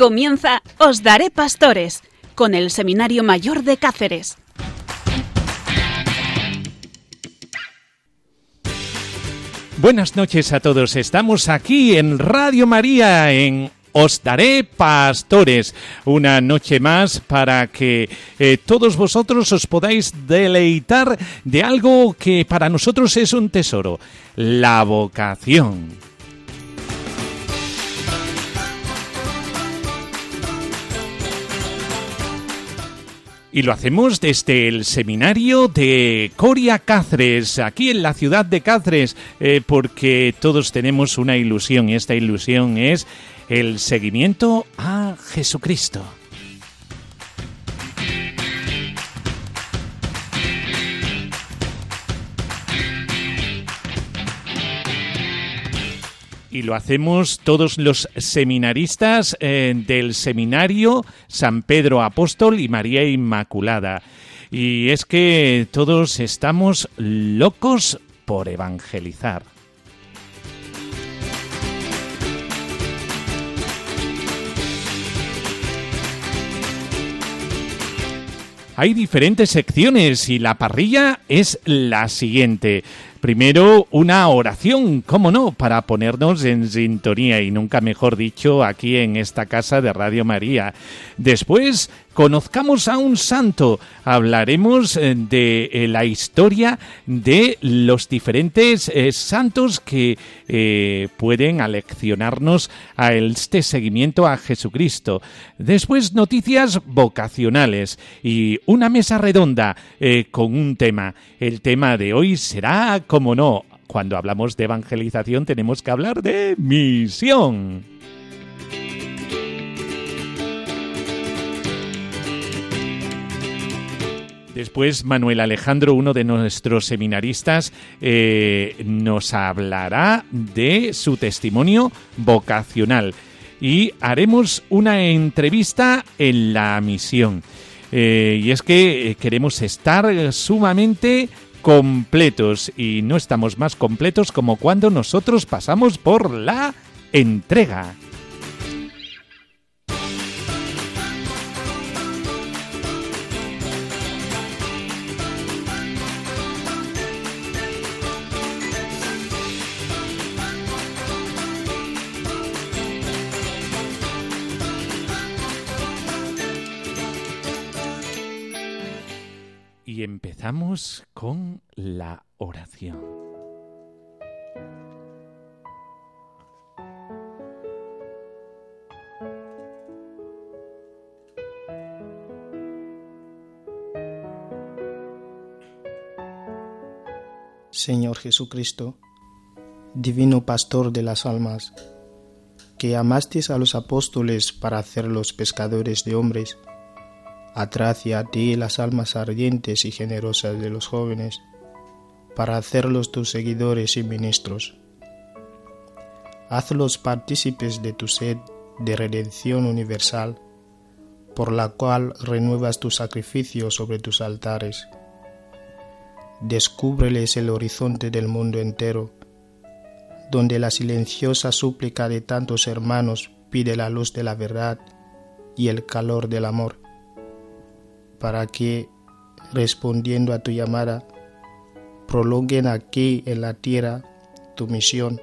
Comienza Os Daré Pastores con el Seminario Mayor de Cáceres. Buenas noches a todos. Estamos aquí en Radio María en os daré pastores una noche más para que eh, todos vosotros os podáis deleitar de algo que para nosotros es un tesoro, la vocación. Y lo hacemos desde el seminario de Coria Cáceres, aquí en la ciudad de Cáceres, eh, porque todos tenemos una ilusión y esta ilusión es el seguimiento a Jesucristo. Y lo hacemos todos los seminaristas eh, del seminario San Pedro Apóstol y María Inmaculada. Y es que todos estamos locos por evangelizar. Hay diferentes secciones y la parrilla es la siguiente. Primero, una oración, cómo no, para ponernos en sintonía y nunca mejor dicho aquí en esta casa de Radio María. Después, conozcamos a un santo. Hablaremos eh, de eh, la historia de los diferentes eh, santos que pueden aleccionarnos a este seguimiento a Jesucristo. Después, noticias vocacionales y una mesa redonda con un tema. El tema de hoy será como no, cuando hablamos de evangelización tenemos que hablar de misión. Después Manuel Alejandro, uno de nuestros seminaristas, eh, nos hablará de su testimonio vocacional y haremos una entrevista en la misión. Eh, y es que queremos estar sumamente completos y no estamos más completos como cuando nosotros pasamos por la entrega. Con la oración. Señor Jesucristo, Divino Pastor de las almas, que amasteis a los apóstoles para hacerlos pescadores de hombres, Atrae a ti las almas ardientes y generosas de los jóvenes, para hacerlos tus seguidores y ministros. Hazlos partícipes de tu sed de redención universal, por la cual renuevas tu sacrificio sobre tus altares. Descúbreles el horizonte del mundo entero, donde la silenciosa súplica de tantos hermanos pide la luz de la verdad y el calor del amor para que, respondiendo a tu llamada, prolonguen aquí en la tierra tu misión,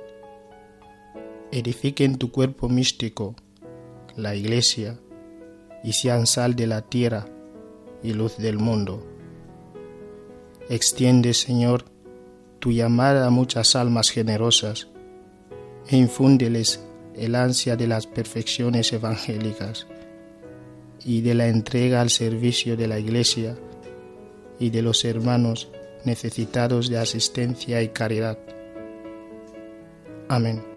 edifiquen tu cuerpo místico, la iglesia, y sean sal de la tierra y luz del mundo. Extiende, Señor, tu llamada a muchas almas generosas e infúndeles el ansia de las perfecciones evangélicas y de la entrega al servicio de la Iglesia y de los hermanos necesitados de asistencia y caridad. Amén.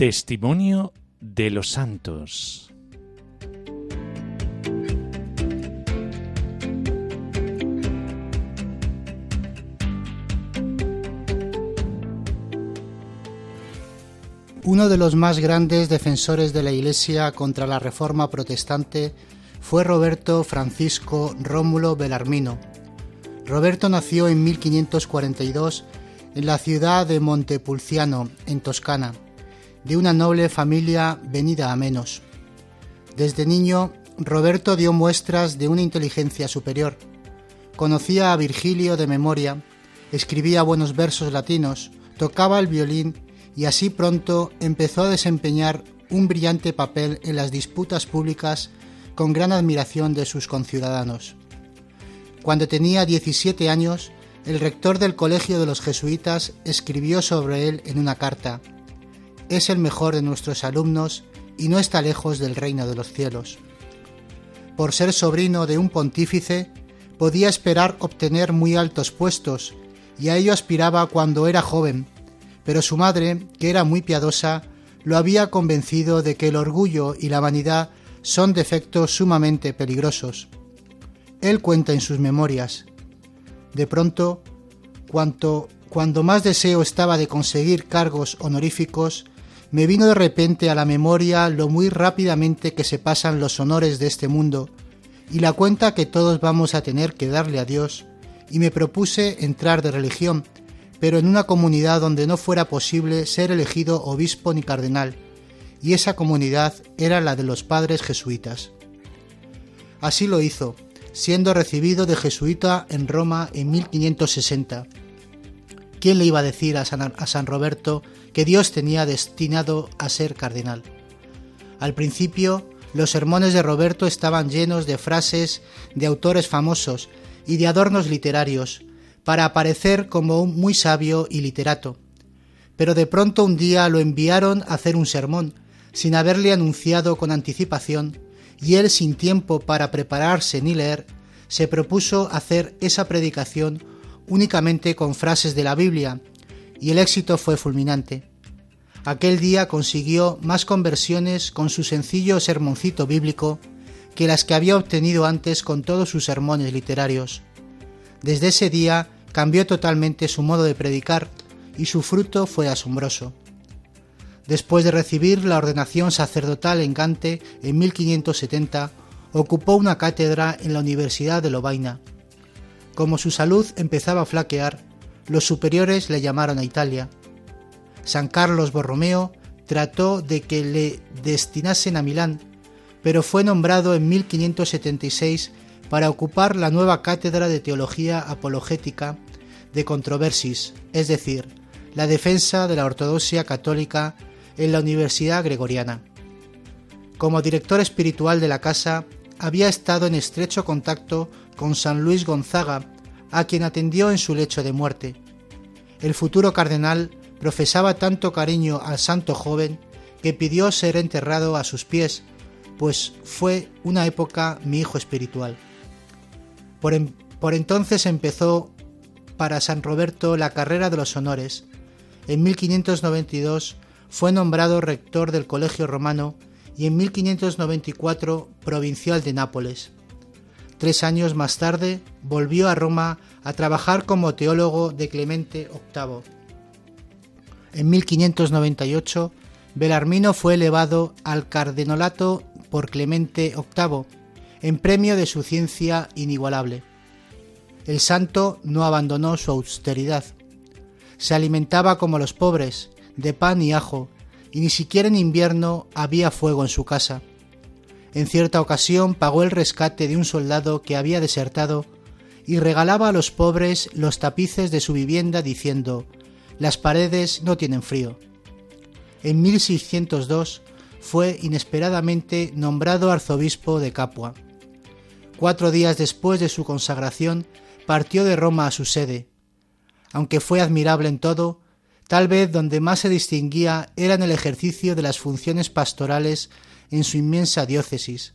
Testimonio de los Santos. Uno de los más grandes defensores de la Iglesia contra la Reforma Protestante fue Roberto Francisco Rómulo Belarmino. Roberto nació en 1542 en la ciudad de Montepulciano, en Toscana de una noble familia venida a menos. Desde niño, Roberto dio muestras de una inteligencia superior. Conocía a Virgilio de memoria, escribía buenos versos latinos, tocaba el violín y así pronto empezó a desempeñar un brillante papel en las disputas públicas con gran admiración de sus conciudadanos. Cuando tenía 17 años, el rector del Colegio de los Jesuitas escribió sobre él en una carta, Es el mejor de nuestros alumnos y no está lejos del reino de los cielos. Por ser sobrino de un pontífice, podía esperar obtener muy altos puestos, y a ello aspiraba cuando era joven, pero su madre, que era muy piadosa, lo había convencido de que el orgullo y la vanidad son defectos sumamente peligrosos. Él cuenta en sus memorias. De pronto, cuanto, cuando más deseo estaba de conseguir cargos honoríficos, me vino de repente a la memoria lo muy rápidamente que se pasan los honores de este mundo y la cuenta que todos vamos a tener que darle a Dios, y me propuse entrar de religión, pero en una comunidad donde no fuera posible ser elegido obispo ni cardenal, y esa comunidad era la de los padres jesuitas. Así lo hizo, siendo recibido de jesuita en Roma en 1560. ¿Quién le iba a decir a San, Roberto que Dios tenía destinado a ser cardenal? Al principio, los sermones de Roberto estaban llenos de frases de autores famosos y de adornos literarios, para aparecer como un muy sabio y literato. Pero de pronto un día lo enviaron a hacer un sermón, sin haberle anunciado con anticipación, y él sin tiempo para prepararse ni leer, se propuso hacer esa predicación únicamente con frases de la Biblia, y el éxito fue fulminante. Aquel día consiguió más conversiones con su sencillo sermoncito bíblico que las que había obtenido antes con todos sus sermones literarios. Desde ese día cambió totalmente su modo de predicar y su fruto fue asombroso. Después de recibir la ordenación sacerdotal en Gante en 1570, ocupó una cátedra en la Universidad de Lovaina. Como su salud empezaba a flaquear, los superiores le llamaron a Italia. San Carlos Borromeo trató de que le destinasen a Milán, pero fue nombrado en 1576 para ocupar la nueva cátedra de Teología Apologética de Controversis, es decir, la defensa de la ortodoxia católica en la Universidad Gregoriana. Como director espiritual de la casa, había estado en estrecho contacto con San Luis Gonzaga, a quien atendió en su lecho de muerte. El futuro cardenal profesaba tanto cariño al santo joven que pidió ser enterrado a sus pies, pues fue una época mi hijo espiritual. Por, entonces empezó para San Roberto la carrera de los honores. En 1592 fue nombrado rector del Colegio Romano y en 1594 provincial de Nápoles. Tres años más tarde volvió a Roma a trabajar como teólogo de Clemente VIII. En 1598 Belarmino fue elevado al cardenolato por Clemente VIII, en premio de su ciencia inigualable. El santo no abandonó su austeridad. Se alimentaba como los pobres, de pan y ajo, y ni siquiera en invierno había fuego en su casa. En cierta ocasión pagó el rescate de un soldado que había desertado y regalaba a los pobres los tapices de su vivienda diciendo las paredes no tienen frío. En 1602 fue inesperadamente nombrado arzobispo de Capua. Cuatro días después de su consagración partió de Roma a su sede. Aunque fue admirable en todo, Tal vez donde más se distinguía era en el ejercicio de las funciones pastorales en su inmensa diócesis.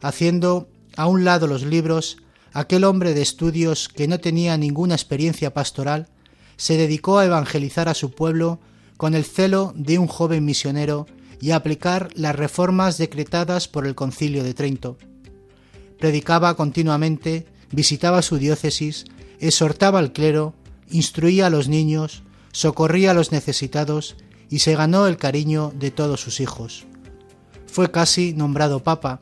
Haciendo a un lado los libros, aquel hombre de estudios que no tenía ninguna experiencia pastoral, se dedicó a evangelizar a su pueblo con el celo de un joven misionero y a aplicar las reformas decretadas por el concilio de Trento. Predicaba continuamente, visitaba su diócesis, exhortaba al clero, instruía a los niños, socorría a los necesitados y se ganó el cariño de todos sus hijos. Fue casi nombrado papa.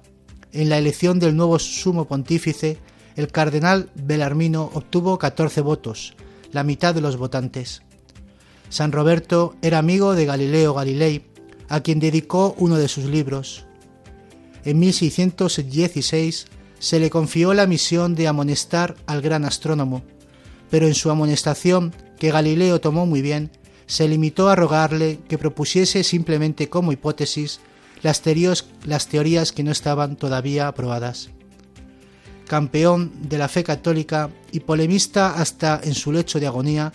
En la elección del nuevo sumo pontífice, el cardenal Belarmino obtuvo 14 votos, la mitad de los votantes. San Roberto era amigo de Galileo Galilei, a quien dedicó uno de sus libros. En 1616 se le confió la misión de amonestar al gran astrónomo, pero en su amonestación, que Galileo tomó muy bien, se limitó a rogarle que propusiese simplemente como hipótesis las, teorías que no estaban todavía aprobadas. Campeón de la fe católica y polemista hasta en su lecho de agonía,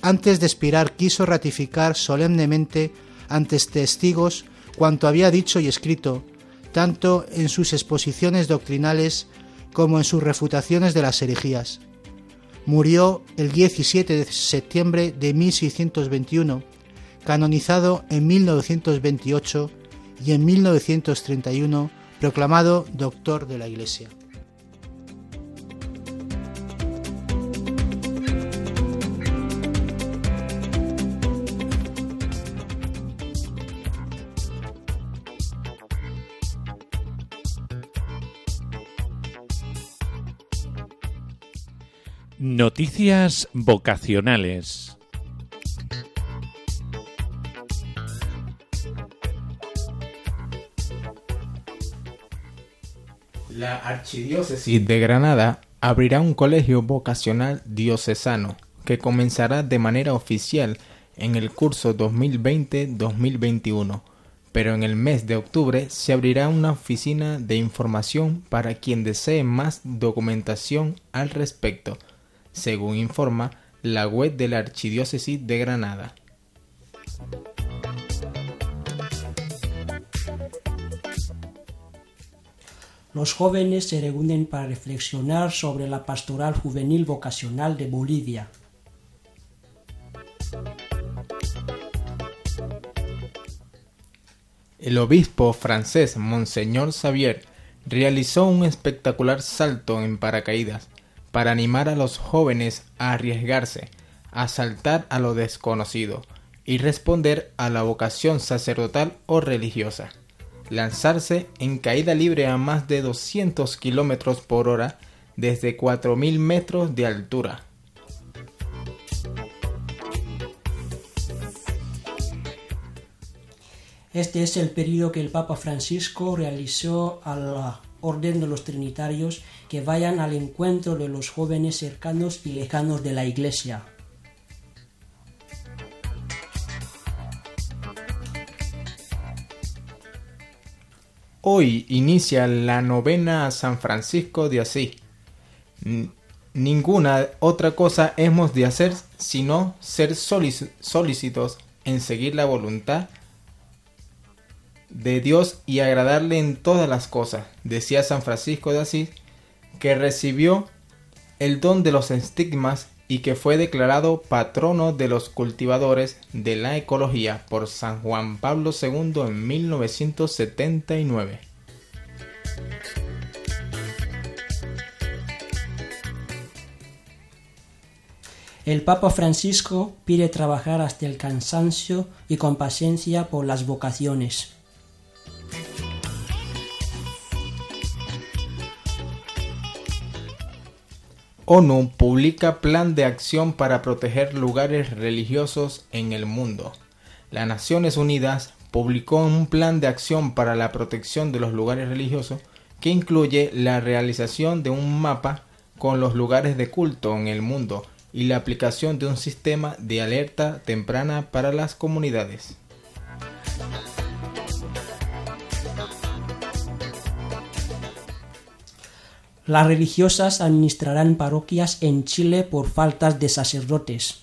antes de expirar quiso ratificar solemnemente ante testigos cuanto había dicho y escrito, tanto en sus exposiciones doctrinales como en sus refutaciones de las herejías. Murió el 17 de septiembre de 1621, canonizado en 1928 y en 1931 proclamado doctor de la Iglesia. Noticias vocacionales. La Archidiócesis de Granada abrirá un colegio vocacional diocesano que comenzará de manera oficial en el curso 2020-2021, pero en el mes de octubre se abrirá una oficina de información para quien desee más documentación al respecto según informa la web de la Archidiócesis de Granada. Los jóvenes se reúnen para reflexionar sobre la pastoral juvenil vocacional de Bolivia. El obispo francés Monseñor Xavier realizó un espectacular salto en paracaídas para animar a los jóvenes a arriesgarse, a saltar a lo desconocido y responder a la vocación sacerdotal o religiosa. Lanzarse en caída libre a más de 200 kilómetros por hora desde 4.000 metros de altura. Este es el periodo que el Papa Francisco realizó a la Orden de los Trinitarios que vayan al encuentro de los jóvenes cercanos y lejanos de la Iglesia. Hoy inicia la novena a San Francisco de Asís. ninguna otra cosa hemos de hacer sino ser solícitos en seguir la voluntad de Dios y agradarle en todas las cosas, decía San Francisco de Asís que recibió el don de los estigmas y que fue declarado patrono de los cultivadores de la ecología por San Juan Pablo II en 1979. El Papa Francisco pide trabajar hasta el cansancio y con paciencia por las vocaciones. ONU publica plan de acción para proteger lugares religiosos en el mundo. Las Naciones Unidas publicó un plan de acción para la protección de los lugares religiosos que incluye la realización de un mapa con los lugares de culto en el mundo y la aplicación de un sistema de alerta temprana para las comunidades. Las religiosas administrarán parroquias en Chile por faltas de sacerdotes.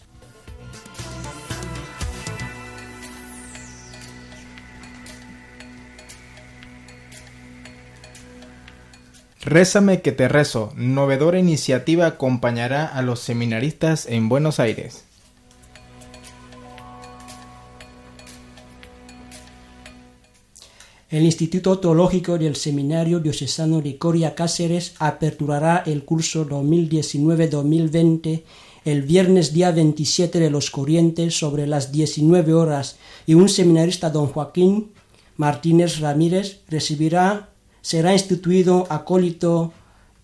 Rézame que te rezo, novedora iniciativa acompañará a los seminaristas en Buenos Aires. El Instituto Teológico del Seminario Diocesano de Coria Cáceres aperturará el curso 2019-2020 el viernes día 27 de los Corrientes sobre las 19 horas y un seminarista don Joaquín Martínez Ramírez recibirá, será instituido acólito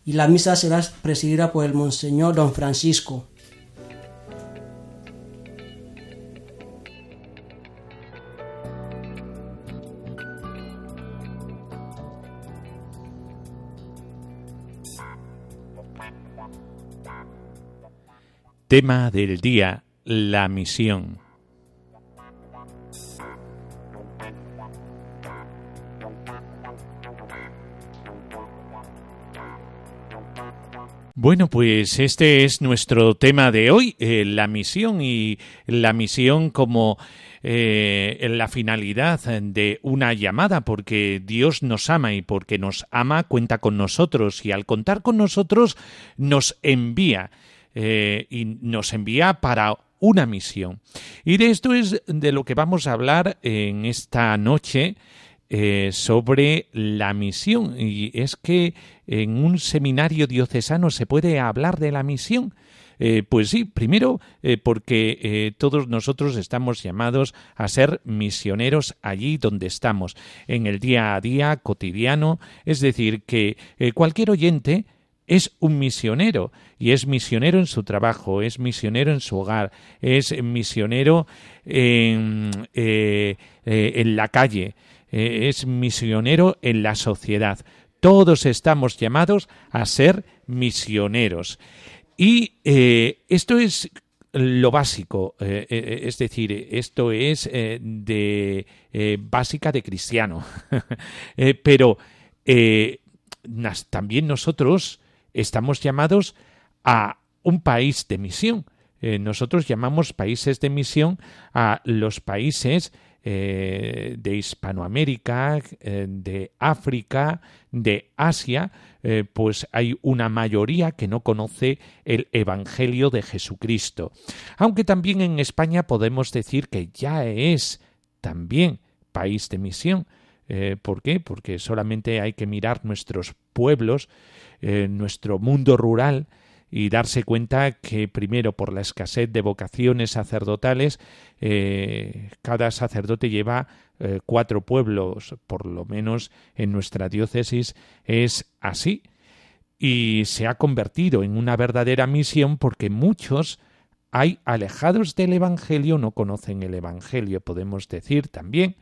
y la misa será presidida por el Monseñor don Francisco. Tema del día, la misión. Bueno, pues este es nuestro tema de hoy, eh, la misión y la misión como eh, la finalidad de una llamada, porque Dios nos ama y porque nos ama cuenta con nosotros y al contar con nosotros nos envía. Eh, y nos envía para una misión. Y de esto es de lo que vamos a hablar en esta noche eh, sobre la misión. Y es que en un seminario diocesano se puede hablar de la misión. Eh, pues sí, primero porque todos nosotros estamos llamados a ser misioneros allí donde estamos, en el día a día cotidiano, es decir, que cualquier oyente es un misionero y es misionero en su trabajo, es misionero en su hogar, es misionero en, eh, eh, la calle, eh, es misionero en la sociedad. Todos estamos llamados a ser misioneros. Y esto es lo básico, es decir, esto es de básica de cristiano. pero también nosotros estamos llamados a un país de misión. Eh, nosotros llamamos países de misión a los países eh, de Hispanoamérica, eh, de África, de Asia, pues hay una mayoría que no conoce el Evangelio de Jesucristo. Aunque también en España podemos decir que ya es también país de misión. ¿Por qué? Porque solamente hay que mirar nuestros pueblos nuestro mundo rural y darse cuenta que primero por la escasez de vocaciones sacerdotales eh, cada sacerdote lleva eh, cuatro pueblos por lo menos en nuestra diócesis es así. Y se ha convertido en una verdadera misión porque muchos hay alejados del Evangelio no conocen el Evangelio. Podemos decir también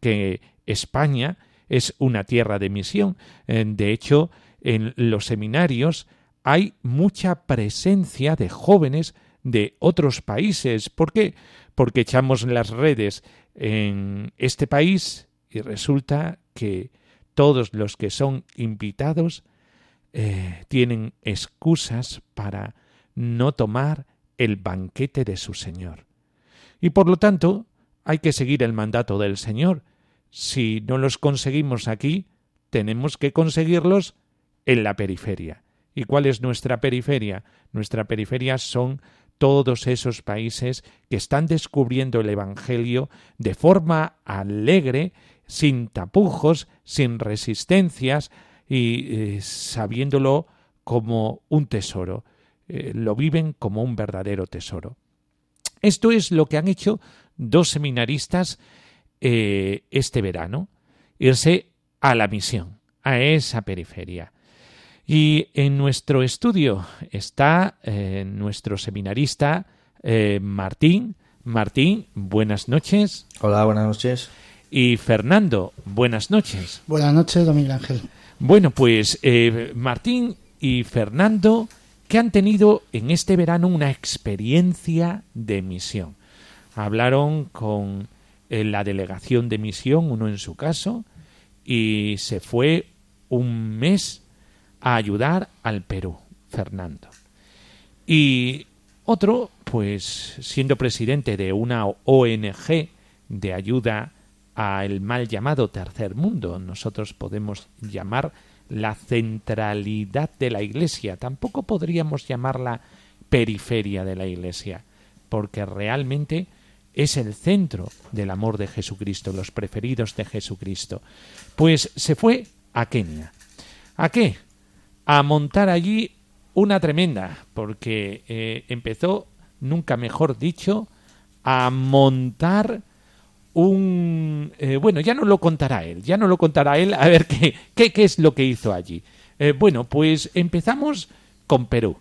que España es una tierra de misión. Eh, de hecho en los seminarios hay mucha presencia de jóvenes de otros países. ¿Por qué? Porque echamos las redes en este país y resulta que todos los que son invitados eh, tienen excusas para no tomar el banquete de su Señor. Y por lo tanto, hay que seguir el mandato del Señor. Si no los conseguimos aquí, tenemos que conseguirlos en la periferia. ¿Y cuál es nuestra periferia? Nuestra periferia son todos esos países que están descubriendo el Evangelio de forma alegre, sin tapujos, sin resistencias y eh, sabiéndolo como un tesoro. Eh, lo viven como un verdadero tesoro. Esto es lo que han hecho dos seminaristas eh, este verano, irse a la misión, a esa periferia. Y en nuestro estudio está eh, nuestro seminarista eh, Martín. Martín, buenas noches. Hola, buenas noches. Y Fernando, buenas noches. Buenas noches, don Miguel Ángel. Bueno, pues eh, Martín y Fernando, que han tenido en este verano una experiencia de misión. Hablaron con la delegación de misión, uno en su caso, y se fue un mes a ayudar al Perú, Fernando. Y otro, pues siendo presidente de una ONG de ayuda al mal llamado tercer mundo, nosotros podemos llamar la centralidad de la Iglesia, tampoco podríamos llamarla periferia de la Iglesia, porque realmente es el centro del amor de Jesucristo, los preferidos de Jesucristo. Pues se fue a Kenia. ¿A qué? A montar allí una tremenda, porque eh, empezó, nunca mejor dicho, a montar un... Eh, bueno, ya no lo contará él, ya no lo contará él, a ver qué, qué, qué es lo que hizo allí. Eh, bueno, pues empezamos con Perú.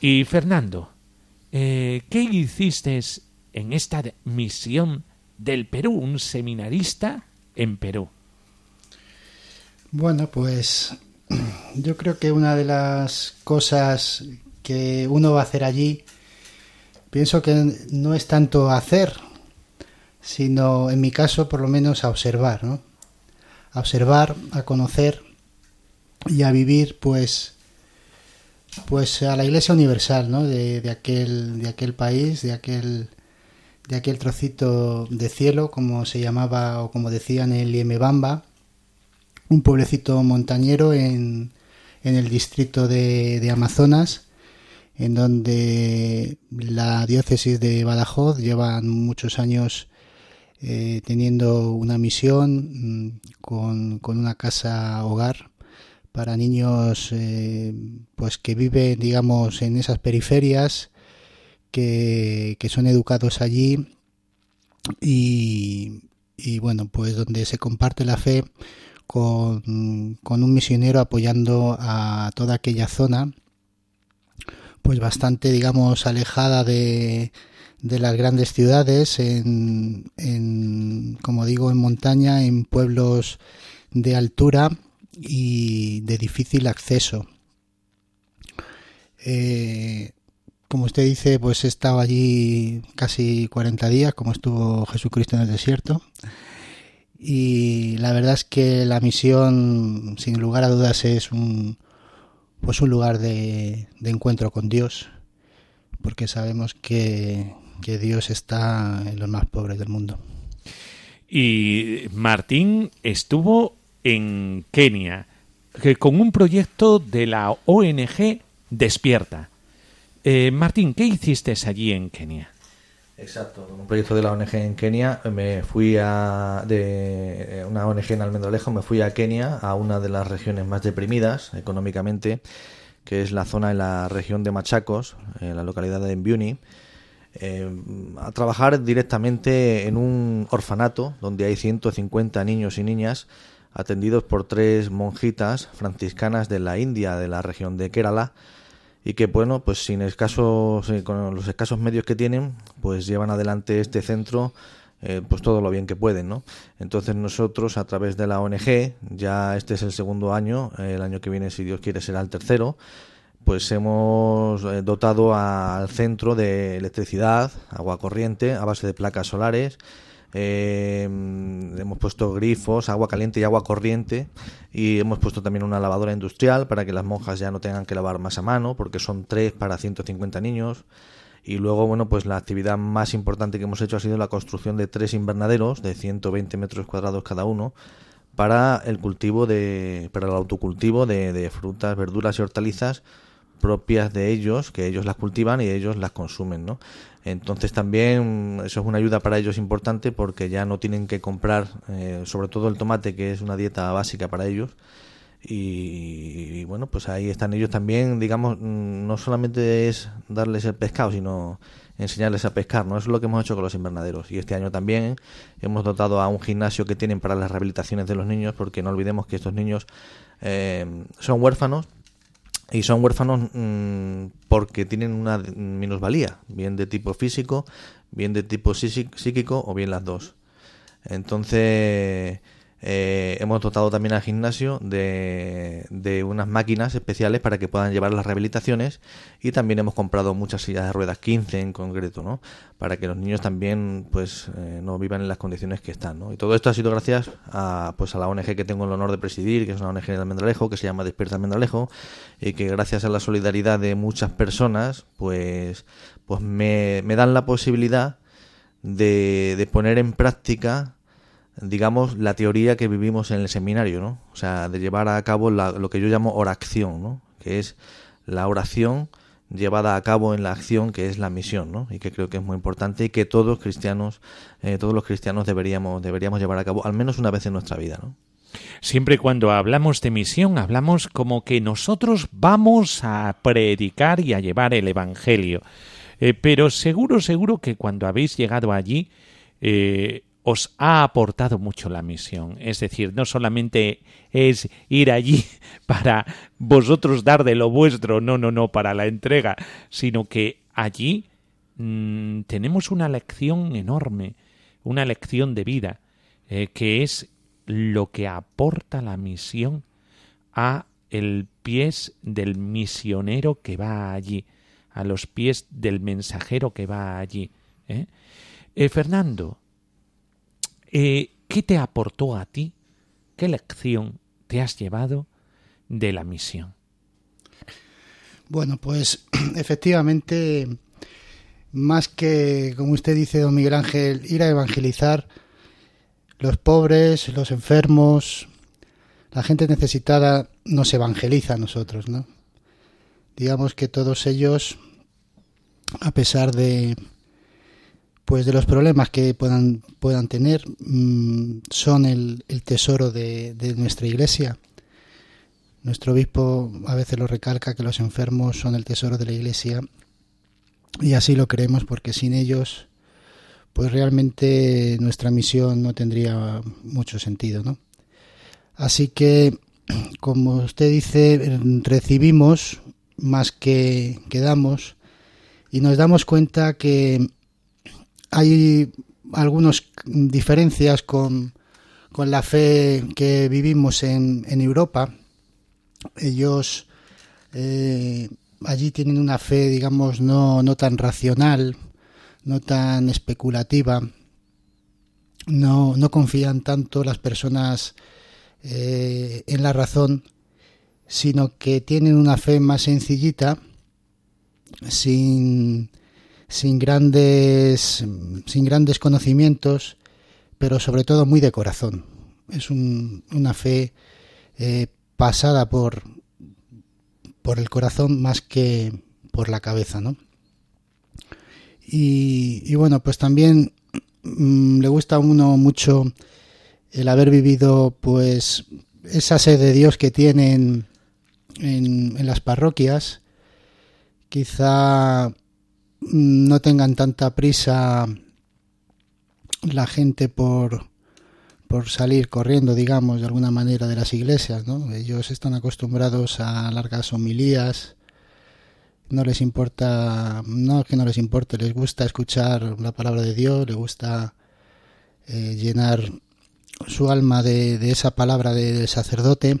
Y Fernando, ¿qué hiciste en esta misión del Perú, un seminarista en Perú? Bueno, pues yo creo que una de las cosas que uno va a hacer allí, pienso que no es tanto hacer, sino en mi caso por lo menos a observar, ¿no? A observar, a conocer y a vivir pues pues a la iglesia universal, ¿no? De, aquel de aquel país, de aquel de aquel trocito de cielo, como se llamaba o como decían el Liemebamba, un pueblecito montañero en, en el distrito de, Amazonas, en donde la diócesis de Badajoz lleva muchos años eh, teniendo una misión mm, con, con, una casa hogar para niños eh, pues que viven digamos en esas periferias que, que son educados allí y, y bueno pues donde se comparte la fe con, un misionero apoyando a toda aquella zona, pues bastante, digamos, alejada de, de las grandes ciudades, en, en, como digo, en montaña, en pueblos de altura y de difícil acceso. Eh, como usted dice, pues he estado allí casi 40 días, como estuvo Jesucristo en el desierto y la verdad es que la misión sin lugar a dudas es un pues un lugar de, encuentro con Dios porque sabemos que, que Dios está en los más pobres del mundo y Martín estuvo en Kenia con un proyecto de la ONG Despierta. Eh, Martín, ¿qué hiciste allí en Kenia? Exacto, un proyecto de la ONG en Kenia, me fui a de una ONG en Almendralejo, me fui a Kenia, a una de las regiones más deprimidas económicamente, que es la zona de la región de Machacos, en la localidad de Mbuni, eh, a trabajar directamente en un orfanato donde hay 150 niños y niñas atendidos por tres monjitas franciscanas de la India, de la región de Kerala, y que bueno pues sin escasos con los escasos medios que tienen pues llevan adelante este centro eh, pues todo lo bien que pueden no entonces nosotros a través de la ONG ya este es el segundo año el año que viene si Dios quiere será el tercero pues hemos eh, dotado al centro de electricidad agua corriente a base de placas solares eh, hemos puesto grifos, agua caliente y agua corriente y hemos puesto también una lavadora industrial para que las monjas ya no tengan que lavar más a mano porque son tres para 150 niños. Y luego, bueno, pues la actividad más importante que hemos hecho ha sido la construcción de tres invernaderos de 120 metros cuadrados cada uno para el cultivo de, para el autocultivo de, de frutas, verduras y hortalizas propias de ellos, que ellos las cultivan y ellos las consumen, ¿no? Entonces también eso es una ayuda para ellos importante porque ya no tienen que comprar, eh, sobre todo el tomate, que es una dieta básica para ellos. Y, bueno, pues ahí están ellos también, digamos, mm, no solamente es darles el pescado, sino enseñarles a pescar, ¿no? Eso es lo que hemos hecho con los invernaderos. Y este año también hemos dotado a un gimnasio que tienen para las rehabilitaciones de los niños, porque no olvidemos que estos niños eh, son huérfanos, y son huérfanos mm, porque tienen una minusvalía, bien de tipo físico, bien de tipo psíquico o bien las dos. Entonces, eh, hemos dotado también al gimnasio de, unas máquinas especiales para que puedan llevar las rehabilitaciones y también hemos comprado muchas sillas de ruedas, 15 en concreto, ¿no? para que los niños también pues eh, no vivan en las condiciones que están. ¿no? Y todo esto ha sido gracias a, pues, a la ONG que tengo el honor de presidir, que es una ONG de Almendralejo, que se llama Despierta Almendralejo, y que gracias a la solidaridad de muchas personas pues, pues me, me dan la posibilidad de, de poner en práctica digamos, la teoría que vivimos en el seminario, ¿no? O sea, de llevar a cabo lo que yo llamo oración, ¿no? Que es la oración llevada a cabo en la acción que es la misión, ¿no? Y que creo que es muy importante y que todos cristianos, eh, todos los cristianos deberíamos, deberíamos llevar a cabo al menos una vez en nuestra vida, ¿no? Siempre cuando hablamos de misión hablamos como que nosotros vamos a predicar y a llevar el Evangelio. Eh, pero seguro, seguro que cuando habéis llegado allí eh, os ha aportado mucho la misión. Es decir, no solamente es ir allí para vosotros dar de lo vuestro, no, no, no, para la entrega, sino que allí mm, tenemos una lección enorme, una lección de vida, eh, que es lo que aporta la misión a el pies del misionero que va allí, a los pies del mensajero que va allí. ¿eh? Eh, Fernando, eh, ¿qué te aportó a ti? ¿Qué lección te has llevado de la misión? Bueno, pues efectivamente, más que, como usted dice, don Miguel Ángel, ir a evangelizar, los pobres, los enfermos, la gente necesitada nos evangeliza a nosotros, ¿no? Digamos que todos ellos, a pesar de pues de los problemas que puedan, puedan tener, mm, son el, tesoro de, de, nuestra iglesia. Nuestro obispo a veces lo recalca que los enfermos son el tesoro de la iglesia y así lo creemos porque sin ellos pues realmente nuestra misión no tendría mucho sentido, ¿no? Así que, como usted dice, recibimos más que, que damos y nos damos cuenta que hay algunas diferencias con, con, la fe que vivimos en, en Europa. Ellos eh, allí tienen una fe, digamos, no, no tan racional, no tan especulativa, no, no confían tanto las personas eh, en la razón, sino que tienen una fe más sencillita, sin, sin, grandes, sin grandes conocimientos, pero sobre todo muy de corazón. Es un, una fe eh, pasada por, por el corazón más que por la cabeza, ¿no? Y, bueno, pues también mm, le gusta a uno mucho el haber vivido pues esa sed de Dios que tienen en, en las parroquias. Quizá no tengan tanta prisa la gente por, por salir corriendo, digamos, de alguna manera de las iglesias, ¿no? Ellos están acostumbrados a largas homilías, no les importa, no que no les importe, les gusta escuchar la palabra de Dios, les gusta eh, llenar su alma de, de esa palabra del sacerdote.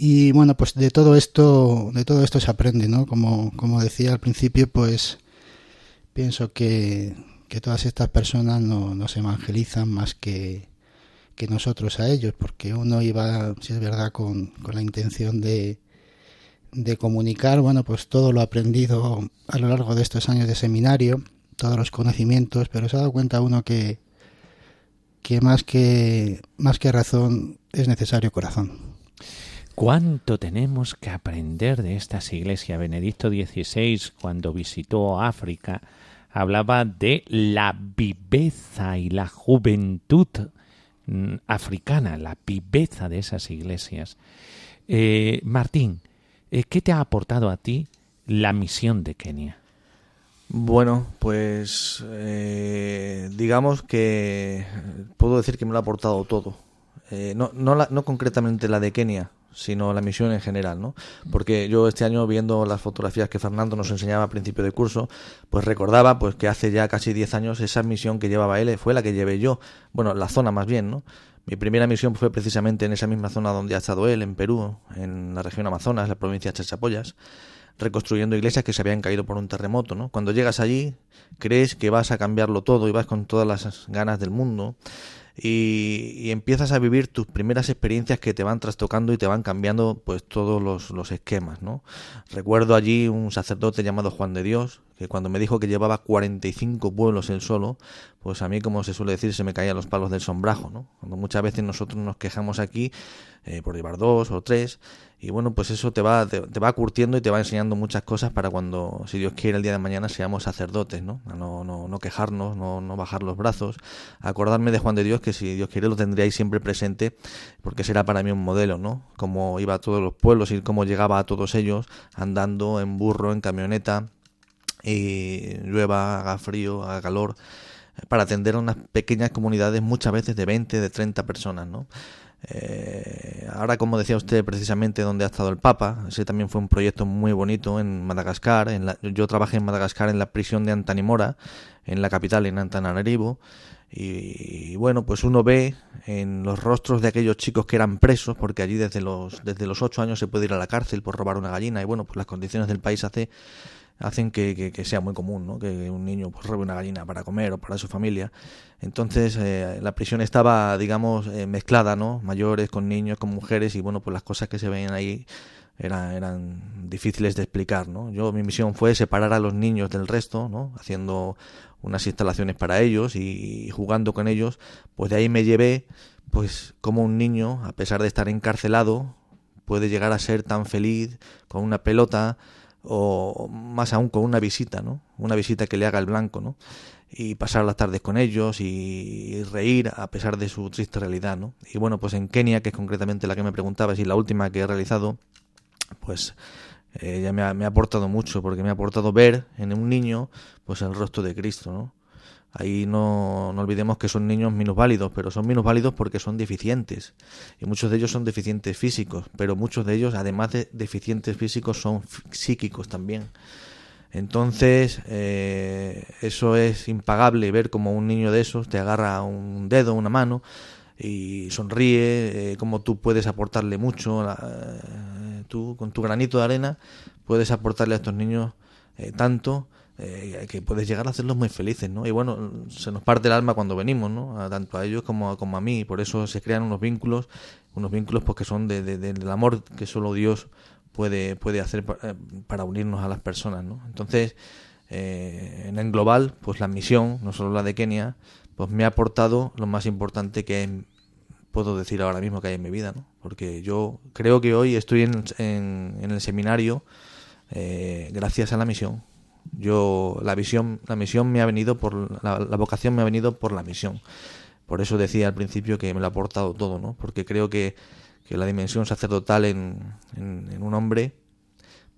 Y bueno, pues de todo esto, de todo esto se aprende, ¿no? Como, como decía al principio, pues pienso que, que todas estas personas no, no se evangelizan más que, que nosotros a ellos, porque uno iba, si es verdad, con, con la intención de, de comunicar, bueno, pues todo lo aprendido a lo largo de estos años de seminario, todos los conocimientos, pero se ha dado cuenta uno que, que más que más que razón es necesario corazón. ¿Cuánto tenemos que aprender de estas iglesias? Benedicto XVI, cuando visitó África, hablaba de la viveza y la juventud mm, africana, la viveza de esas iglesias. Eh, Martín, eh, ¿Qué te ha aportado a ti la misión de Kenia? Bueno, pues eh, digamos que puedo decir que me lo ha aportado todo. No, no concretamente la de Kenia, sino la misión en general, ¿no? Porque yo este año viendo las fotografías que Fernando nos enseñaba a principio de curso, pues recordaba pues que hace ya casi 10 años esa misión que llevaba él fue la que llevé yo, bueno, la zona más bien, ¿no? Mi primera misión fue precisamente en esa misma zona donde ha estado él, en Perú, en la región Amazonas, la provincia de Chachapoyas, reconstruyendo iglesias que se habían caído por un terremoto, ¿no? Cuando llegas allí, crees que vas a cambiarlo todo y vas con todas las ganas del mundo y, empiezas a vivir tus primeras experiencias que te van trastocando y te van cambiando pues todos los, los esquemas, ¿no? Recuerdo allí un sacerdote llamado Juan de Dios, que cuando me dijo que llevaba 45 pueblos él solo, pues a mí, como se suele decir, se me caían los palos del sombrajo, ¿no? Cuando muchas veces nosotros nos quejamos aquí eh, por llevar dos o tres, y bueno, pues eso te va, te, va curtiendo y te va enseñando muchas cosas para cuando, si Dios quiere, el día de mañana seamos sacerdotes, ¿no? No, no, no quejarnos, no, no, bajar los brazos, acordarme de Juan de Dios, que si Dios quiere lo tendríais siempre presente, porque será para mí un modelo, ¿no? Cómo iba a todos los pueblos y cómo llegaba a todos ellos andando en burro, en camioneta, y llueva, haga frío, haga calor, para atender a unas pequeñas comunidades muchas veces de 20, de 30 personas, ¿no? Eh, ahora, como decía usted, precisamente donde ha estado el Papa, ese también fue un proyecto muy bonito en Madagascar. En yo trabajé en Madagascar en la prisión de Antanimora, en la capital, en Antananarivo. Y, bueno, pues uno ve en los rostros de aquellos chicos que eran presos, porque allí desde los desde los ocho años se puede ir a la cárcel por robar una gallina. Y bueno, pues las condiciones del país hace hacen que, que, sea muy común ¿no? que un niño pues, robe una gallina para comer o para su familia. Entonces eh, la prisión estaba, digamos, eh, mezclada, ¿no? mayores con niños, con mujeres y bueno, pues las cosas que se ven ahí eran, eran difíciles de explicar. ¿no? Yo mi misión fue separar a los niños del resto, ¿no? haciendo unas instalaciones para ellos y, y jugando con ellos. Pues de ahí me llevé pues como un niño, a pesar de estar encarcelado, puede llegar a ser tan feliz con una pelota, o más aún con una visita, ¿no? Una visita que le haga el blanco, ¿no? Y pasar las tardes con ellos y reír a pesar de su triste realidad, ¿no? Y bueno, pues en Kenia, que es concretamente la que me preguntabas y la última que he realizado, pues eh, ya me ha, me ha aportado mucho, porque me ha aportado ver en un niño, pues el rostro de Cristo, ¿no? Ahí no, no, olvidemos que son niños minusválidos, pero son minusválidos porque son deficientes. Y muchos de ellos son deficientes físicos, pero muchos de ellos, además de deficientes físicos, son psíquicos también. Entonces, eh, eso es impagable, ver como un niño de esos te agarra un dedo, una mano, y sonríe, eh, como tú puedes aportarle mucho, eh, tú con tu granito de arena puedes aportarle a estos niños eh, tanto eh, que puedes llegar a hacerlos muy felices, ¿no? Y bueno, se nos parte el alma cuando venimos, ¿no? tanto a ellos como, como a mí, y por eso se crean unos vínculos, unos vínculos pues, son de, del amor que solo Dios puede, puede hacer para, para unirnos a las personas, ¿no? Entonces, eh, en el global, pues la misión, no solo la de Kenia, pues me ha aportado lo más importante que puedo decir ahora mismo que hay en mi vida, ¿no? Porque yo creo que hoy estoy en, en, en el seminario eh, gracias a la misión yo la visión, la misión me ha venido por la, vocación me ha venido por la misión. Por eso decía al principio que me lo ha aportado todo, ¿no? Porque creo que, que la dimensión sacerdotal en, en, un hombre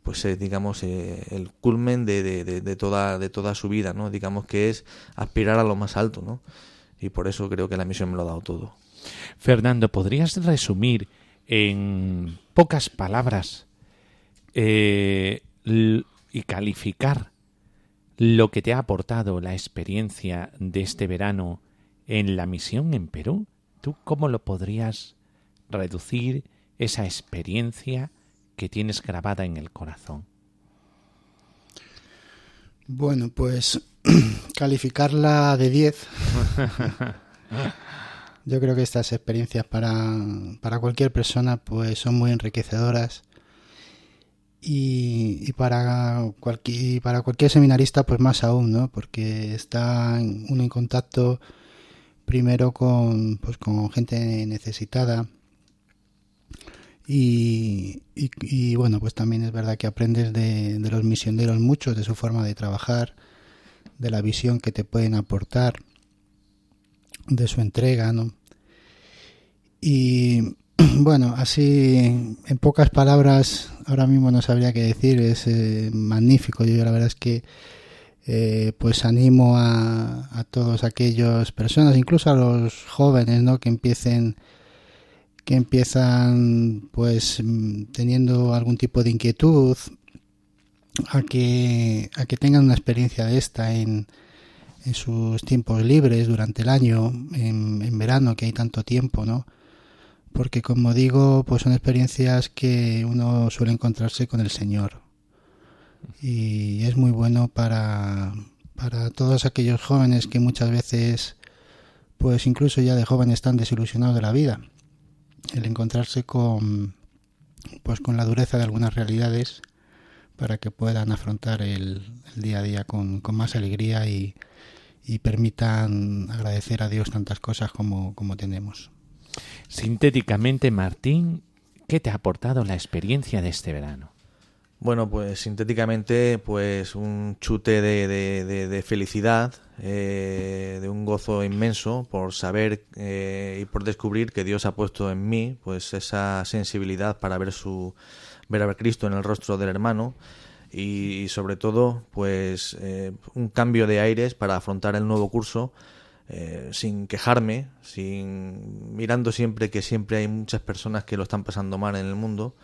pues es digamos eh, el culmen de, de, de, toda de toda su vida no digamos que es aspirar a lo más alto no y por eso creo que la misión me lo ha dado todo Fernando podrías resumir en pocas palabras eh, y calificar lo que te ha aportado la experiencia de este verano en la misión en Perú? ¿Tú cómo lo podrías reducir esa experiencia que tienes grabada en el corazón? Bueno, pues calificarla de 10. Yo creo que estas experiencias para, para cualquier persona pues son muy enriquecedoras y, para, cualquier, para cualquier seminarista pues más aún, ¿no? Porque está uno en contacto primero con, pues, con gente necesitada y, y, bueno, pues también es verdad que aprendes de, de los misioneros muchos, de su forma de trabajar, de la visión que te pueden aportar, de su entrega, ¿no? Y bueno, así en pocas palabras, ahora mismo no sabría qué decir, es eh, magnífico. Yo la verdad es que eh, pues animo a, a todos aquellos personas, incluso a los jóvenes, ¿no? Que empiecen que empiezan pues teniendo algún tipo de inquietud a que a que tengan una experiencia de esta en, en sus tiempos libres durante el año en, en verano que hay tanto tiempo no porque como digo, pues son experiencias que uno suele encontrarse con el Señor. Y es muy bueno para, para todos aquellos jóvenes que muchas veces, pues incluso ya de jóvenes están desilusionados de la vida. El encontrarse con, pues con la dureza de algunas realidades para que puedan afrontar el, el día a día con, con más alegría y, y permitan agradecer a Dios tantas cosas como, como tenemos. Sintéticamente, Martín, ¿qué te ha aportado la experiencia de este verano? Bueno, pues sintéticamente, pues un chute de, de, felicidad, eh, de un gozo inmenso por saber eh, y por descubrir que Dios ha puesto en mí, pues esa sensibilidad para ver su ver a Cristo en el rostro del hermano y, sobre todo, pues eh, un cambio de aires para afrontar el nuevo curso sin quejarme, sin mirando siempre que siempre hay muchas personas que lo están pasando mal en el mundo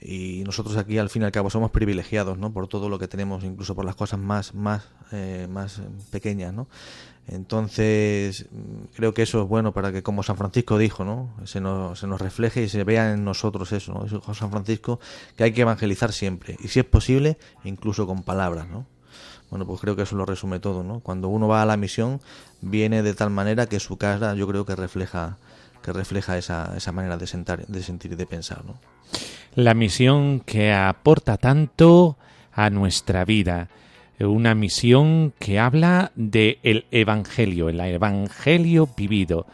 y nosotros aquí al fin y al cabo somos privilegiados ¿no? por todo lo que tenemos incluso por las cosas más más eh, más pequeñas ¿no? entonces creo que eso es bueno para que como San Francisco dijo ¿no? se, nos, se nos refleje y se vea en nosotros eso ¿no? eso San Francisco que hay que evangelizar siempre y si es posible incluso con palabras ¿no? Bueno pues creo que eso lo resume todo ¿no? cuando uno va a la misión viene de tal manera que su cara yo creo que refleja que refleja esa, esa manera de, sentar, de sentir y de pensar ¿no? la misión que aporta tanto a nuestra vida. Una misión que habla de el Evangelio, el Evangelio vivido.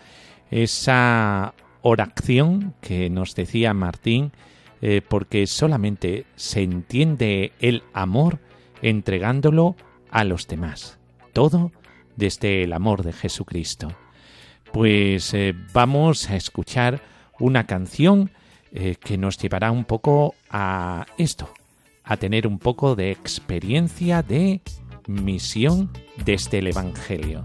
Esa oración que nos decía Martín, eh, porque solamente se entiende el amor entregándolo a los demás. Todo desde el amor de Jesucristo. Pues eh, vamos a escuchar una canción eh, que nos llevará un poco a esto, a tener un poco de experiencia de misión desde el Evangelio.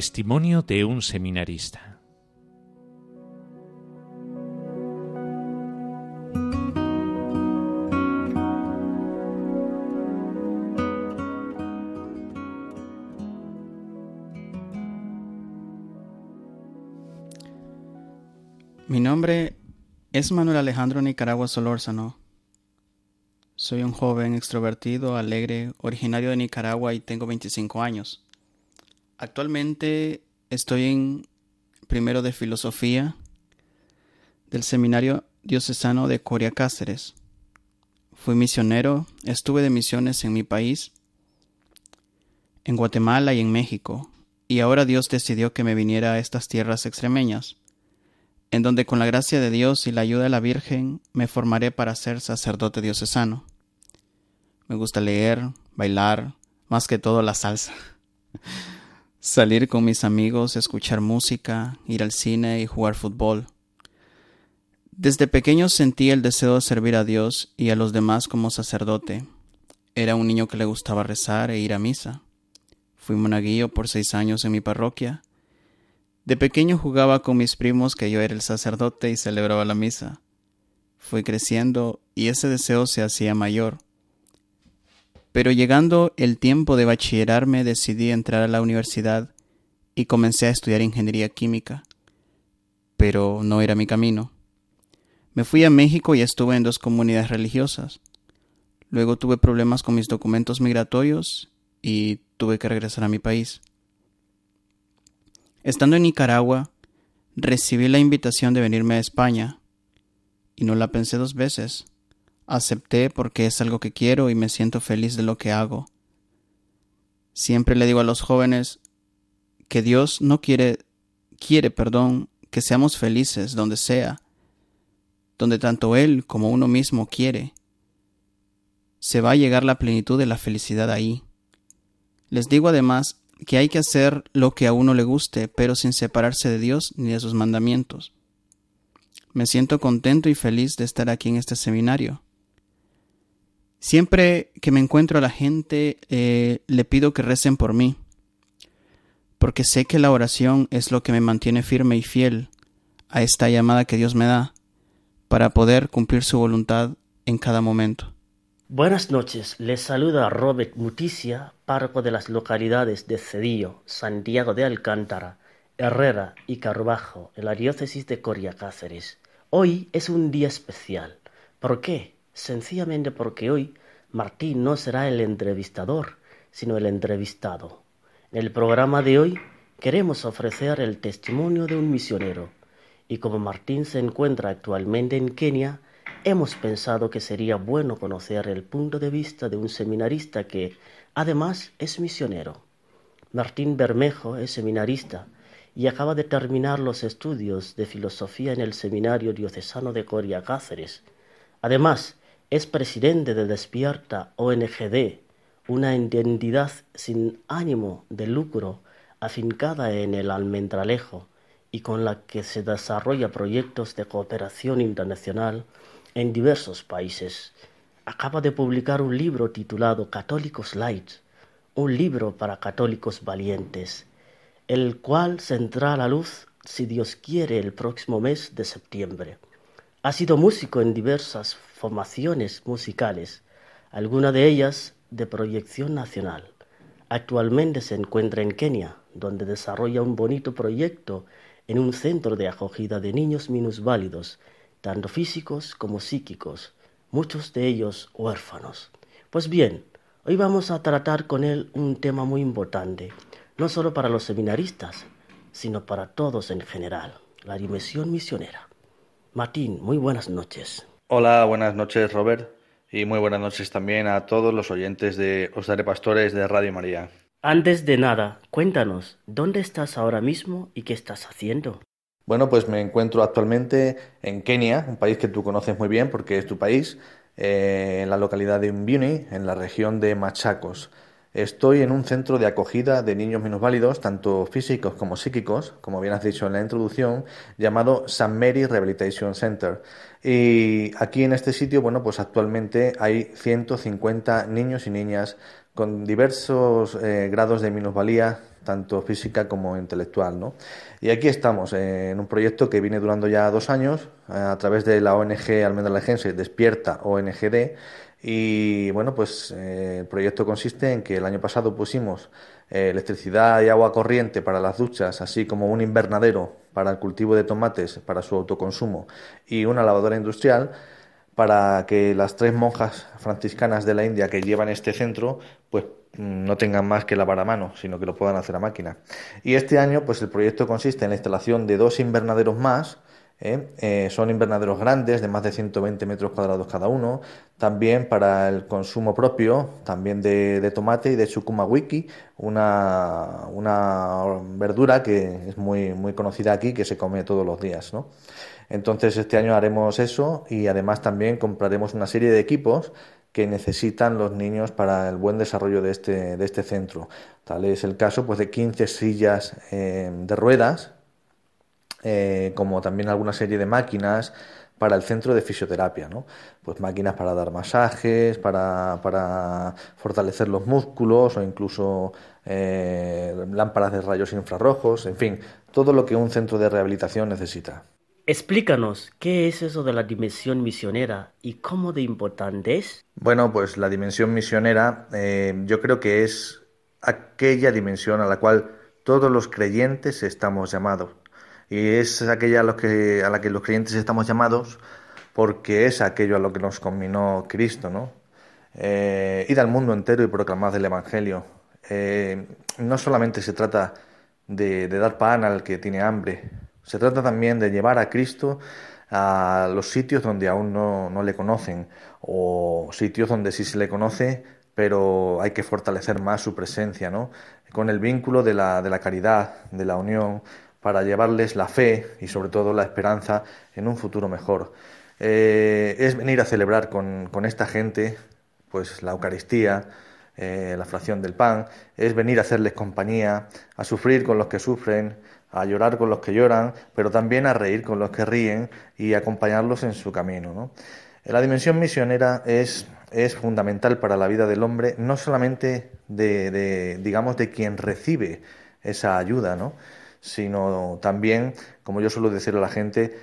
Testimonio de un seminarista. Mi nombre es Manuel Alejandro Nicaragua Solórzano. Soy un joven extrovertido, alegre, originario de Nicaragua y tengo 25 años. Actualmente estoy en primero de filosofía del Seminario Diocesano de Coria Cáceres. Fui misionero, estuve de misiones en mi país, en Guatemala y en México, y ahora Dios decidió que me viniera a estas tierras extremeñas, en donde con la gracia de Dios y la ayuda de la Virgen me formaré para ser sacerdote diocesano. Me gusta leer, bailar, más que todo la salsa. Salir con mis amigos, escuchar música, ir al cine y jugar fútbol. Desde pequeño sentí el deseo de servir a Dios y a los demás como sacerdote. Era un niño que le gustaba rezar e ir a misa. Fui monaguillo por seis años en mi parroquia. De pequeño jugaba con mis primos que yo era el sacerdote y celebraba la misa. Fui creciendo y ese deseo se hacía mayor. Pero llegando el tiempo de bachillerarme decidí entrar a la universidad y comencé a estudiar ingeniería química. Pero no era mi camino. Me fui a México y estuve en dos comunidades religiosas. Luego tuve problemas con mis documentos migratorios y tuve que regresar a mi país. Estando en Nicaragua, recibí la invitación de venirme a España y no la pensé dos veces acepté porque es algo que quiero y me siento feliz de lo que hago. Siempre le digo a los jóvenes que Dios no quiere, quiere, perdón, que seamos felices donde sea, donde tanto Él como uno mismo quiere. Se va a llegar la plenitud de la felicidad ahí. Les digo además que hay que hacer lo que a uno le guste, pero sin separarse de Dios ni de sus mandamientos. Me siento contento y feliz de estar aquí en este seminario. Siempre que me encuentro a la gente, eh, le pido que recen por mí, porque sé que la oración es lo que me mantiene firme y fiel a esta llamada que Dios me da para poder cumplir su voluntad en cada momento. Buenas noches, les saluda Robert Muticia, párroco de las localidades de Cedillo, Santiago de Alcántara, Herrera y Carvajo, en la diócesis de Coria Cáceres. Hoy es un día especial. ¿Por qué? Sencillamente porque hoy Martín no será el entrevistador, sino el entrevistado. En el programa de hoy queremos ofrecer el testimonio de un misionero, y como Martín se encuentra actualmente en Kenia, hemos pensado que sería bueno conocer el punto de vista de un seminarista que, además, es misionero. Martín Bermejo es seminarista y acaba de terminar los estudios de filosofía en el Seminario Diocesano de Coria Cáceres. Además, es presidente de Despierta ONGD, una entidad sin ánimo de lucro afincada en el Almendralejo y con la que se desarrolla proyectos de cooperación internacional en diversos países. Acaba de publicar un libro titulado Católicos Light, un libro para católicos valientes, el cual saldrá la luz, si Dios quiere, el próximo mes de septiembre. Ha sido músico en diversas formaciones musicales, algunas de ellas de proyección nacional. Actualmente se encuentra en Kenia, donde desarrolla un bonito proyecto en un centro de acogida de niños minusválidos, tanto físicos como psíquicos, muchos de ellos huérfanos. Pues bien, Hoy vamos a tratar con él un tema muy importante, no solo para los seminaristas, sino para todos en general, la dimensión misionera. Martín, muy buenas noches. Hola, buenas noches Robert y muy buenas noches también a todos los oyentes de Os Daré Pastores de Radio María. Antes de nada, cuéntanos, ¿dónde estás ahora mismo y qué estás haciendo? Bueno, pues me encuentro actualmente en Kenia, un país que tú conoces muy bien porque es tu país, eh, en la localidad de Mbuni, en la región de Machacos. Estoy en un centro de acogida de niños minusválidos, tanto físicos como psíquicos, como bien has dicho en la introducción, llamado San Mary Rehabilitation Center. Y aquí en este sitio, bueno, pues actualmente hay 150 niños y niñas con diversos eh, grados de minusvalía, tanto física como intelectual. ¿no? Y aquí estamos, en un proyecto que viene durando ya dos años, a través de la ONG almendralejense Despierta ONGD, y bueno, pues eh, el proyecto consiste en que el año pasado pusimos eh, electricidad y agua corriente para las duchas, así como un invernadero para el cultivo de tomates para su autoconsumo y una lavadora industrial para que las tres monjas franciscanas de la India que llevan este centro pues no tengan más que lavar a mano, sino que lo puedan hacer a máquina. Y este año, pues el proyecto consiste en la instalación de dos invernaderos más. ¿Eh? Eh, son invernaderos grandes, de más de 120 metros cuadrados cada uno. También para el consumo propio, también de, tomate y de chucuma wiki, una, una verdura que es muy, muy conocida aquí, que se come todos los días. ¿no? Entonces este año haremos eso y además también compraremos una serie de equipos que necesitan los niños para el buen desarrollo de este, de este centro. Tal es el caso pues, de 15 sillas eh, de ruedas, eh, como también alguna serie de máquinas para el centro de fisioterapia, ¿no? Pues máquinas para dar masajes, para, para fortalecer los músculos o incluso eh, lámparas de rayos infrarrojos, en fin, todo lo que un centro de rehabilitación necesita. Explícanos, ¿qué es eso de la dimensión misionera y cómo de importante es? Bueno, pues la dimensión misionera eh, yo creo que es aquella dimensión a la cual todos los creyentes estamos llamados. Y es aquella a, los que, a la que los creyentes estamos llamados porque es aquello a lo que nos combinó Cristo, ¿no? Eh, al mundo entero y proclamar el Evangelio. Eh, no solamente se trata de dar pan al que tiene hambre, se trata también de llevar a Cristo a los sitios donde aún no, le conocen o sitios donde sí se le conoce, pero hay que fortalecer más su presencia, ¿no? Con el vínculo de la, de la caridad, de la unión, para llevarles la fe y sobre todo la esperanza en un futuro mejor. Eh, es venir a celebrar con, con, esta gente, pues la Eucaristía, eh, la fracción del pan, es venir a hacerles compañía, a sufrir con los que sufren, a llorar con los que lloran, pero también a reír con los que ríen y acompañarlos en su camino. ¿no? La dimensión misionera es, es, fundamental para la vida del hombre, no solamente de, digamos, de quien recibe esa ayuda, ¿no? Sino también, como yo suelo decir a la gente,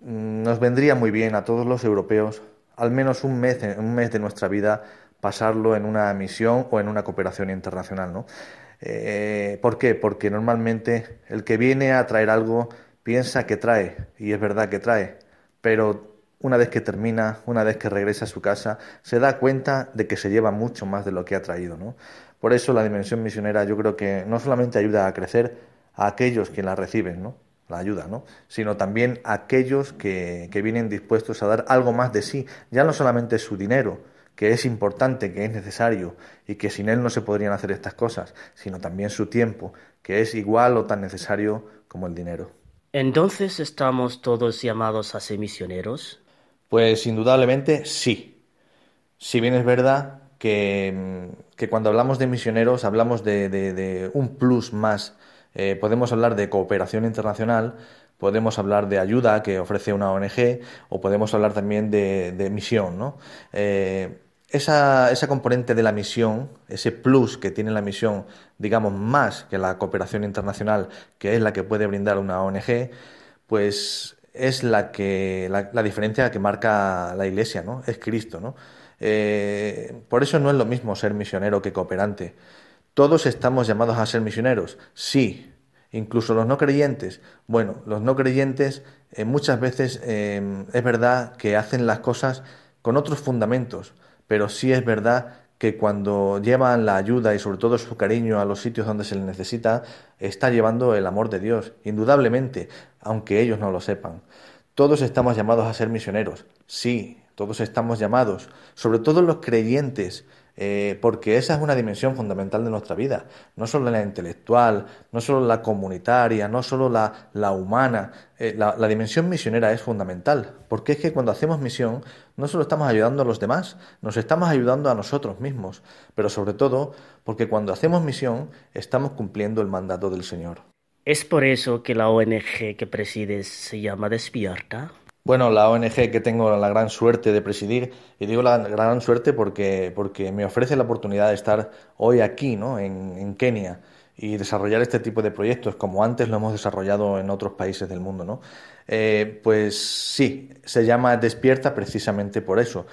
mm, nos vendría muy bien a todos los europeos al menos un mes, un mes de nuestra vida pasarlo en una misión o en una cooperación internacional, ¿no? Eh, ¿Por qué? Porque normalmente el que viene a traer algo piensa que trae, y es verdad que trae, pero una vez que termina, una vez que regresa a su casa, se da cuenta de que se lleva mucho más de lo que ha traído. ¿no? Por eso la dimensión misionera yo creo que no solamente ayuda a crecer a aquellos que la reciben, ¿no? la ayuda, ¿no? sino también a aquellos que, que vienen dispuestos a dar algo más de sí, ya no solamente su dinero, que es importante, que es necesario y que sin él no se podrían hacer estas cosas, sino también su tiempo, que es igual o tan necesario como el dinero. Entonces, ¿estamos todos llamados a ser misioneros? Pues indudablemente sí. Si bien es verdad que, que cuando hablamos de misioneros hablamos de, de, de un plus más, eh, podemos hablar de cooperación internacional, podemos hablar de ayuda que ofrece una ONG o podemos hablar también de, de misión. ¿no? Eh, esa, esa, componente de la misión, ese plus que tiene la misión, digamos, más que la cooperación internacional, que es la que puede brindar una ONG, pues es la que la, la, diferencia que marca la Iglesia, ¿no? Es Cristo, ¿no? Eh, por eso no es lo mismo ser misionero que cooperante. Todos estamos llamados a ser misioneros, sí, incluso los no creyentes. Bueno, los no creyentes eh, muchas veces eh, es verdad que hacen las cosas con otros fundamentos, pero sí es verdad que cuando llevan la ayuda y sobre todo su cariño a los sitios donde se les necesita, está llevando el amor de Dios, indudablemente, aunque ellos no lo sepan. Todos estamos llamados a ser misioneros, sí, todos estamos llamados, sobre todo los creyentes, eh, porque esa es una dimensión fundamental de nuestra vida, no solo la intelectual, no solo la comunitaria, no solo la, la humana, eh, la, la, dimensión misionera es fundamental, porque es que cuando hacemos misión no solo estamos ayudando a los demás, nos estamos ayudando a nosotros mismos, pero sobre todo porque cuando hacemos misión estamos cumpliendo el mandato del Señor. ¿Es por eso que la ONG que presides se llama Despierta? Bueno, la ONG que tengo la gran suerte de presidir, y digo la gran suerte porque, porque me ofrece la oportunidad de estar hoy aquí, ¿no? en, en Kenia, y desarrollar este tipo de proyectos, como antes lo hemos desarrollado en otros países del mundo, ¿no? Eh, pues sí, se llama Despierta precisamente por eso,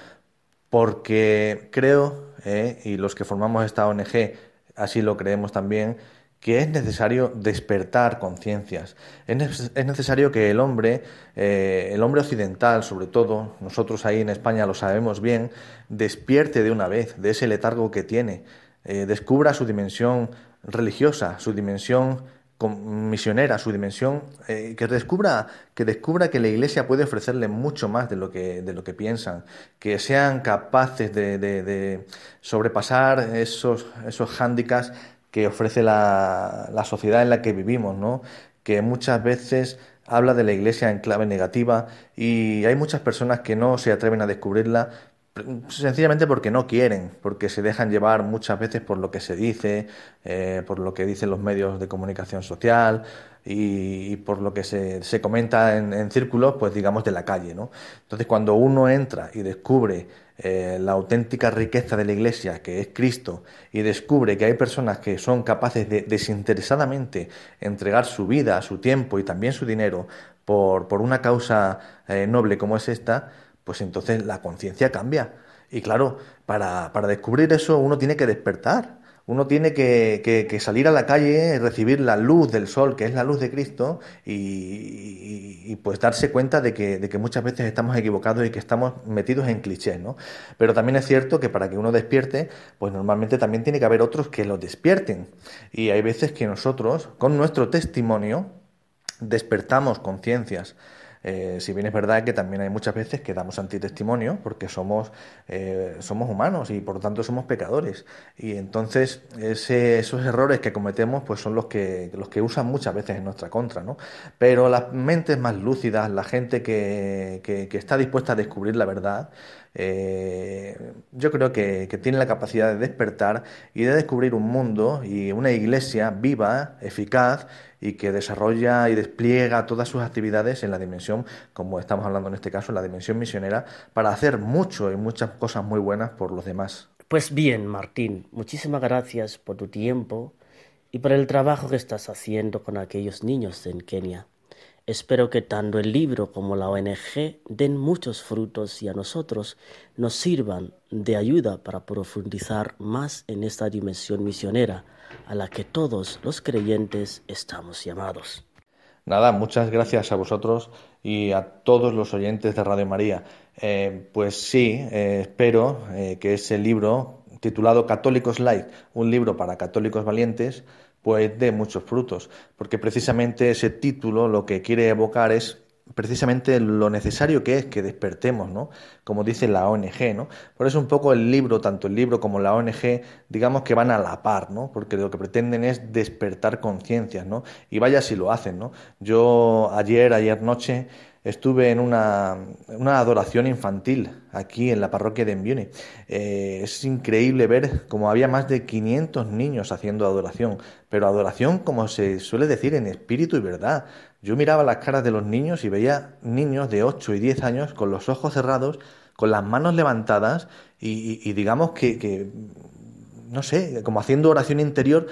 porque creo, eh, y los que formamos esta ONG así lo creemos también, que es necesario despertar conciencias. Es, es, necesario que el hombre, eh, el hombre occidental, sobre todo, nosotros ahí en España lo sabemos bien, despierte de una vez de ese letargo que tiene, eh, descubra su dimensión religiosa, su dimensión misionera, su dimensión, eh, que descubra que descubra que la Iglesia puede ofrecerle mucho más de lo que de lo que piensan, que sean capaces de, de, de sobrepasar esos esos hándicaps que ofrece la, la, sociedad en la que vivimos, ¿no? que muchas veces habla de la Iglesia en clave negativa y hay muchas personas que no se atreven a descubrirla sencillamente porque no quieren, porque se dejan llevar muchas veces por lo que se dice, eh, por lo que dicen los medios de comunicación social y, por lo que se, se comenta en, en, círculos, pues digamos, de la calle. ¿no? Entonces, cuando uno entra y descubre eh, la auténtica riqueza de la Iglesia, que es Cristo, y descubre que hay personas que son capaces de desinteresadamente entregar su vida, su tiempo y también su dinero por, por una causa eh, noble como es esta, pues entonces la conciencia cambia. Y claro, para, para descubrir eso uno tiene que despertar. Uno tiene que, salir a la calle, recibir la luz del sol, que es la luz de Cristo, y pues darse cuenta de que, de que, muchas veces estamos equivocados y que estamos metidos en clichés, ¿no? Pero también es cierto que para que uno despierte, pues normalmente también tiene que haber otros que lo despierten. Y hay veces que nosotros, con nuestro testimonio, despertamos conciencias. Eh, si bien es verdad que también hay muchas veces que damos antitestimonio porque somos, eh, somos humanos y por tanto somos pecadores. Y entonces ese, esos errores que cometemos pues son los que, los que usan muchas veces en nuestra contra. ¿no? Pero las mentes más lúcidas, la gente que, que está dispuesta a descubrir la verdad, eh, yo creo que, que, tiene la capacidad de despertar y de descubrir un mundo y una iglesia viva, eficaz y que desarrolla y despliega todas sus actividades en la dimensión, como estamos hablando en este caso, en la dimensión misionera, para hacer mucho y muchas cosas muy buenas por los demás. Pues bien, Martín, muchísimas gracias por tu tiempo y por el trabajo que estás haciendo con aquellos niños en Kenia. Espero que tanto el libro como la ONG den muchos frutos y a nosotros nos sirvan de ayuda para profundizar más en esta dimensión misionera a la que todos los creyentes estamos llamados. Nada, muchas gracias a vosotros y a todos los oyentes de Radio María. Eh, pues sí, eh, espero eh, que ese libro titulado Católicos Light, un libro para católicos valientes, pues dé muchos frutos, porque precisamente ese título lo que quiere evocar es precisamente lo necesario que es que despertemos, ¿no? Como dice la ONG, ¿no? Por eso un poco el libro, tanto el libro como la ONG, digamos que van a la par, ¿no? Porque lo que pretenden es despertar conciencias, ¿no? Y vaya si lo hacen, ¿no? Yo ayer, ayer noche, estuve en una, una, adoración infantil aquí en la parroquia de Enviune. Eh, es increíble ver cómo había más de 500 niños haciendo adoración, pero adoración como se suele decir en espíritu y verdad. Yo miraba las caras de los niños y veía niños de 8 y 10 años con los ojos cerrados, con las manos levantadas y, digamos que, que, no sé, como haciendo oración interior,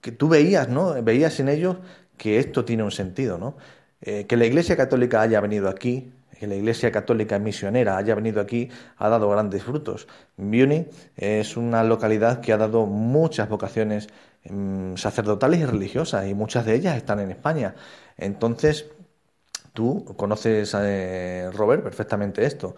que tú veías, ¿no? Veías en ellos que esto tiene un sentido, ¿no? Eh, que la Iglesia Católica haya venido aquí, que la Iglesia Católica misionera haya venido aquí, ha dado grandes frutos. Biuni es una localidad que ha dado muchas vocaciones mm, sacerdotales y religiosas, y muchas de ellas están en España. Entonces, tú conoces, eh, Robert, perfectamente esto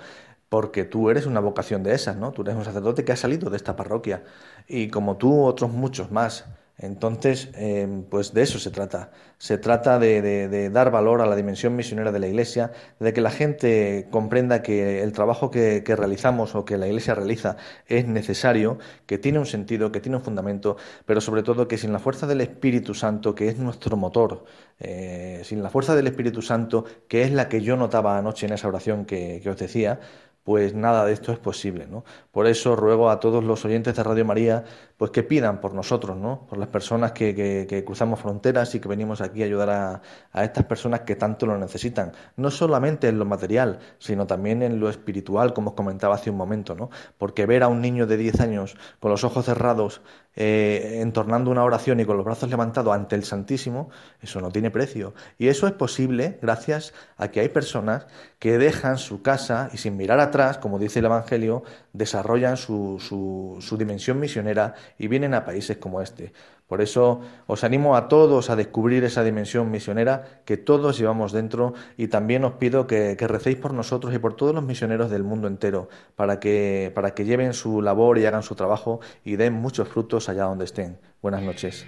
porque tú eres una vocación de esas, ¿no? Tú eres un sacerdote que ha salido de esta parroquia y como tú otros muchos más. Entonces, em, pues de eso se trata. Se trata de, dar valor a la dimensión misionera de la Iglesia, de que la gente comprenda que el trabajo que, realizamos o que la Iglesia realiza es necesario, que tiene un sentido, que tiene un fundamento, pero sobre todo que sin la fuerza del Espíritu Santo, que es nuestro motor, eh, sin la fuerza del Espíritu Santo, que es la que yo notaba anoche en esa oración que os decía, pues nada de esto es posible, ¿no? Por eso ruego a todos los oyentes de Radio María, pues que pidan por nosotros, ¿no? Por las personas que, que, cruzamos fronteras y que venimos aquí a ayudar a, a, estas personas que tanto lo necesitan, no solamente en lo material, sino también en lo espiritual, como os comentaba hace un momento, ¿no? Porque ver a un niño de 10 años con los ojos cerrados, eh, entornando una oración y con los brazos levantados ante el Santísimo, eso no tiene precio. Y eso es posible gracias a que hay personas que dejan su casa y sin mirar atrás, como dice el Evangelio, desarrollan su, su, su dimensión misionera y vienen a países como este. Por eso os animo a todos a descubrir esa dimensión misionera que todos llevamos dentro y también os pido que, recéis por nosotros y por todos los misioneros del mundo entero para que, para que lleven su labor y hagan su trabajo y den muchos frutos allá donde estén. Buenas noches.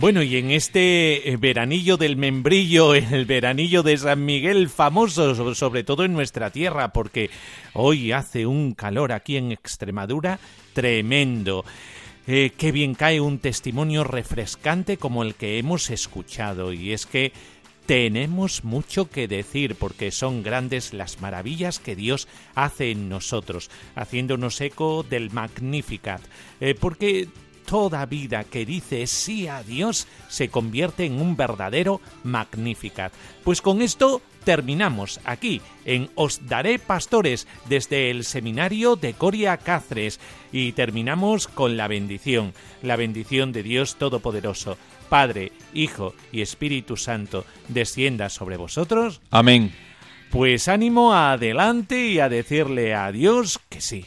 Bueno, y en este eh, veranillo del membrillo, el veranillo de San Miguel famoso, sobre todo en nuestra tierra, porque hoy hace un calor aquí en Extremadura tremendo. Eh, qué bien cae un testimonio refrescante como el que hemos escuchado, y es que tenemos mucho que decir porque son grandes las maravillas que Dios hace en nosotros, haciéndonos eco del Magnificat, eh, porque toda vida que dice sí a Dios se convierte en un verdadero Magnificat. Pues con esto terminamos aquí en Os Daré Pastores desde el seminario de Coria Cáceres y terminamos con la bendición, la bendición de Dios Todopoderoso. Padre, Hijo y Espíritu Santo, descienda sobre vosotros. Amén. Pues ánimo adelante y a decirle a Dios que sí.